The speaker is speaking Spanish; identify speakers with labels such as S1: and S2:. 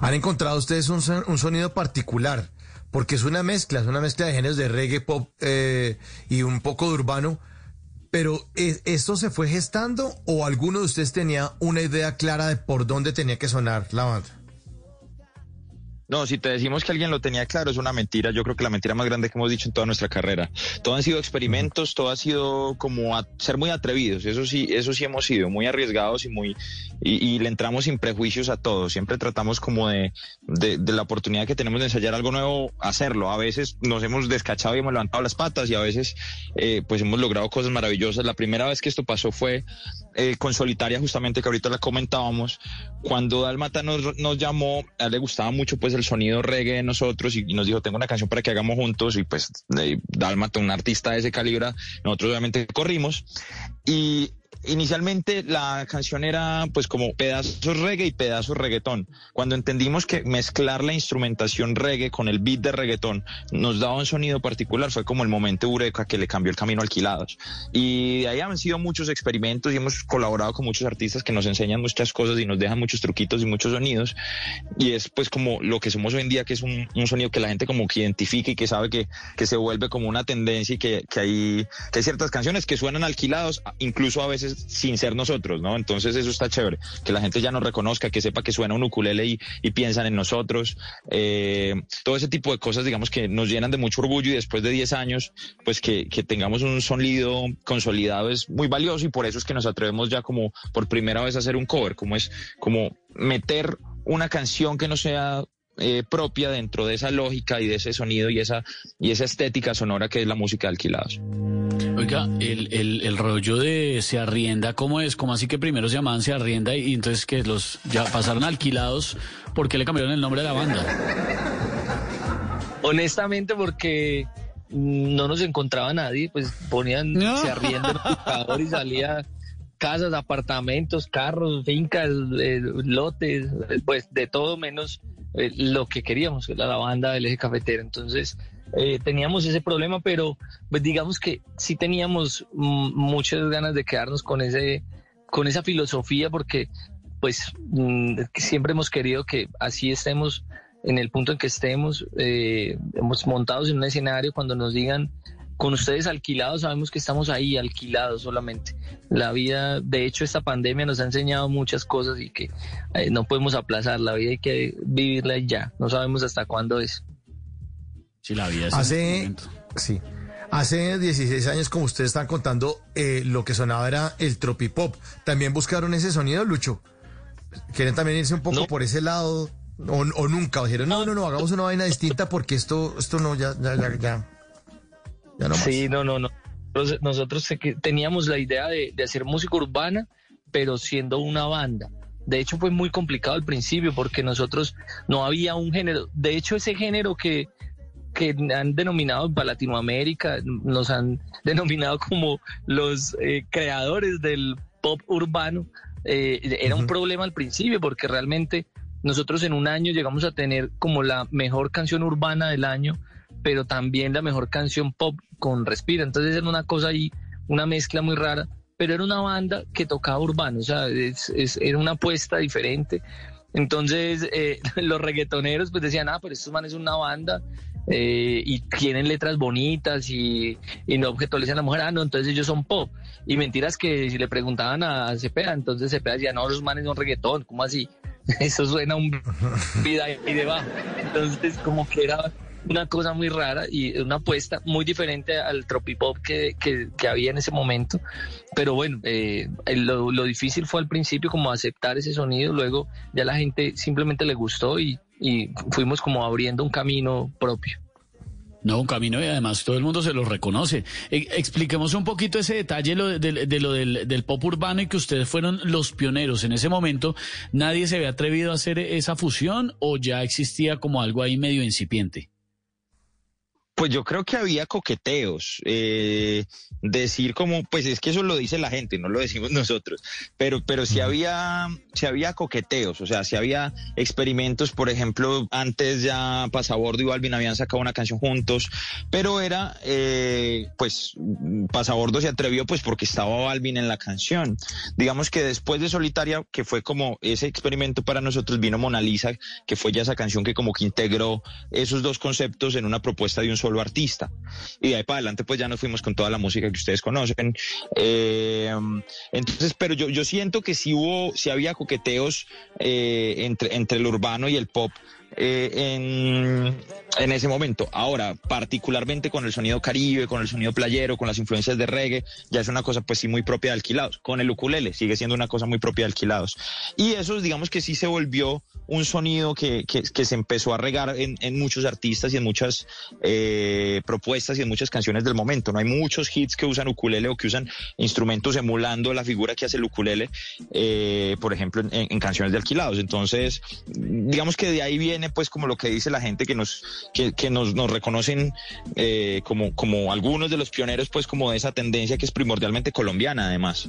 S1: Han encontrado ustedes un, sonido particular, porque es una mezcla, es una mezcla de géneros de reggae, pop eh, y un poco de urbano. Pero ¿esto se fue gestando o alguno de ustedes tenía una idea clara de por dónde tenía que sonar la banda?
S2: No, si te decimos que alguien lo tenía claro, es una mentira. Yo creo que la mentira más grande que hemos dicho en toda nuestra carrera. Todo han sido experimentos, todo ha sido como ser muy atrevidos. Eso sí, eso sí hemos sido muy arriesgados y muy y, le entramos sin prejuicios a todo. Siempre tratamos como de, de, la oportunidad que tenemos de ensayar algo nuevo, hacerlo. A veces nos hemos descachado y hemos levantado las patas y a veces eh, pues hemos logrado cosas maravillosas. La primera vez que esto pasó fue eh, con Solitaria, justamente que ahorita la comentábamos. Cuando Dalmata nos, nos llamó, a él le gustaba mucho pues el sonido reggae de nosotros y, nos dijo, tengo una canción para que hagamos juntos y pues eh, Dalmata, un artista de ese calibre, nosotros obviamente corrimos y Inicialmente la canción era pues como pedazos reggae y pedazos reggaetón. Cuando entendimos que mezclar la instrumentación reggae con el beat de reggaetón nos daba un sonido particular, fue como el momento eureka que le cambió el camino Alquilados. Y de ahí han sido muchos experimentos y hemos colaborado con muchos artistas que nos enseñan muchas cosas y nos dejan muchos truquitos y muchos sonidos. Y es pues como lo que somos hoy en día, que es un, sonido que la gente como que identifica y que sabe que, que se vuelve como una tendencia y que, que, hay, que hay ciertas canciones que suenan alquilados, incluso a veces sin ser nosotros, ¿no? Entonces eso está chévere, que la gente ya nos reconozca, que sepa que suena un ukulele y, y piensan en nosotros. Eh, todo ese tipo de cosas, digamos, que nos llenan de mucho orgullo y después de 10 años, pues que, que tengamos un sonido consolidado es muy valioso y por eso es que nos atrevemos ya como por primera vez a hacer un cover, como es como meter una canción que no sea eh, propia dentro de esa lógica y de ese sonido y esa, y esa estética sonora que es la música de alquilados.
S3: Oiga, el, el, el, rollo de se arrienda, ¿cómo es? ¿Cómo así que primero se llamaban se arrienda y, entonces que los ya pasaron alquilados? ¿Por qué le cambiaron el nombre de la banda?
S4: Honestamente, porque no nos encontraba nadie, pues ponían se arrienda en el y salía casas, apartamentos, carros, fincas, eh, lotes, pues de todo menos eh, lo que queríamos, la, la banda del eje cafetero. Entonces eh, teníamos ese problema, pero pues digamos que sí teníamos muchas ganas de quedarnos con ese con esa filosofía porque pues mm, siempre hemos querido que así estemos en el punto en que estemos, eh, hemos montados en un escenario cuando nos digan con ustedes alquilados, sabemos que estamos ahí alquilados solamente. La vida, de hecho, esta pandemia nos ha enseñado muchas cosas y que eh, no podemos aplazar. La vida hay que vivirla ya. No sabemos hasta cuándo es.
S3: Sí, la vida es
S1: Hace, sí. Hace 16 años, como ustedes están contando, eh, lo que sonaba era el tropipop. ¿También buscaron ese sonido, Lucho? ¿Quieren también irse un poco por ese lado? O, nunca? dijeron, no, no, no, hagamos una vaina distinta porque esto, esto no, ya, ya, ya, ya
S4: sí, no, no, no. Nosotros, teníamos la idea de, hacer música urbana, pero siendo una banda. De hecho, fue muy complicado al principio porque nosotros no había un género. De hecho, ese género que, que han denominado para Latinoamérica, nos han denominado como los eh, creadores del pop urbano, eh, era un problema al principio porque realmente nosotros en un año llegamos a tener como la mejor canción urbana del año pero también la mejor canción pop con Respira. Entonces era una cosa ahí, una mezcla muy rara, pero era una banda que tocaba urbano, o sea, era una apuesta diferente. Entonces eh, los reggaetoneros pues decían, ah, pero estos manes es una banda eh, y tienen letras bonitas y, y no objetualizan a la mujer, ah, no, entonces ellos son pop. Y mentiras que si le preguntaban a Cepeda, entonces Cepeda decía, no, los manes son reggaetón, ¿cómo así? Eso suena un vida ahí debajo. Entonces como que era una cosa muy rara y una apuesta muy diferente al tropipop que, que, había en ese momento. Pero bueno, eh, lo, difícil fue al principio como aceptar ese sonido, luego ya la gente simplemente le gustó y, fuimos como abriendo un camino propio.
S3: No, un camino y además todo el mundo se lo reconoce. E, expliquemos un poquito ese detalle de, lo del, pop urbano y que ustedes fueron los pioneros. En ese momento, ¿nadie se había atrevido a hacer esa fusión o ya existía como algo ahí medio incipiente?
S2: Pues yo creo que había coqueteos, eh, decir como, pues es que eso lo dice la gente, no lo decimos nosotros, pero, pero sí había, sí había coqueteos, o sea, sí había experimentos, por ejemplo, antes ya Pasabordo y Balvin habían sacado una canción juntos, pero era, eh, pues, Pasabordo se atrevió pues porque estaba Balvin en la canción. Digamos que después de Solitaria, que fue como ese experimento para nosotros, vino Mona Lisa, que fue ya esa canción que como que integró esos dos conceptos en una propuesta de un solo artista. Y de ahí para adelante pues ya nos fuimos con toda la música que ustedes conocen. Eh, entonces, pero yo, yo siento que sí hubo, sí había coqueteos eh, entre, entre el urbano y el pop. Eh, en, en, ese momento. Ahora, particularmente con el sonido caribe, con el sonido playero, con las influencias de reggae, ya es una cosa pues sí muy propia de alquilados. Con el ukulele sigue siendo una cosa muy propia de alquilados. Y eso digamos que sí se volvió un sonido que, que, que se empezó a regar en, en, muchos artistas y en muchas eh, propuestas y en muchas canciones del momento. No hay muchos hits que usan ukulele o que usan instrumentos emulando la figura que hace el ukulele, eh, por ejemplo, en, en canciones de alquilados. Entonces, digamos que de ahí viene pues como lo que dice la gente que nos, que, que nos, nos, reconocen eh, como, como algunos de los pioneros pues como de esa tendencia que es primordialmente colombiana además.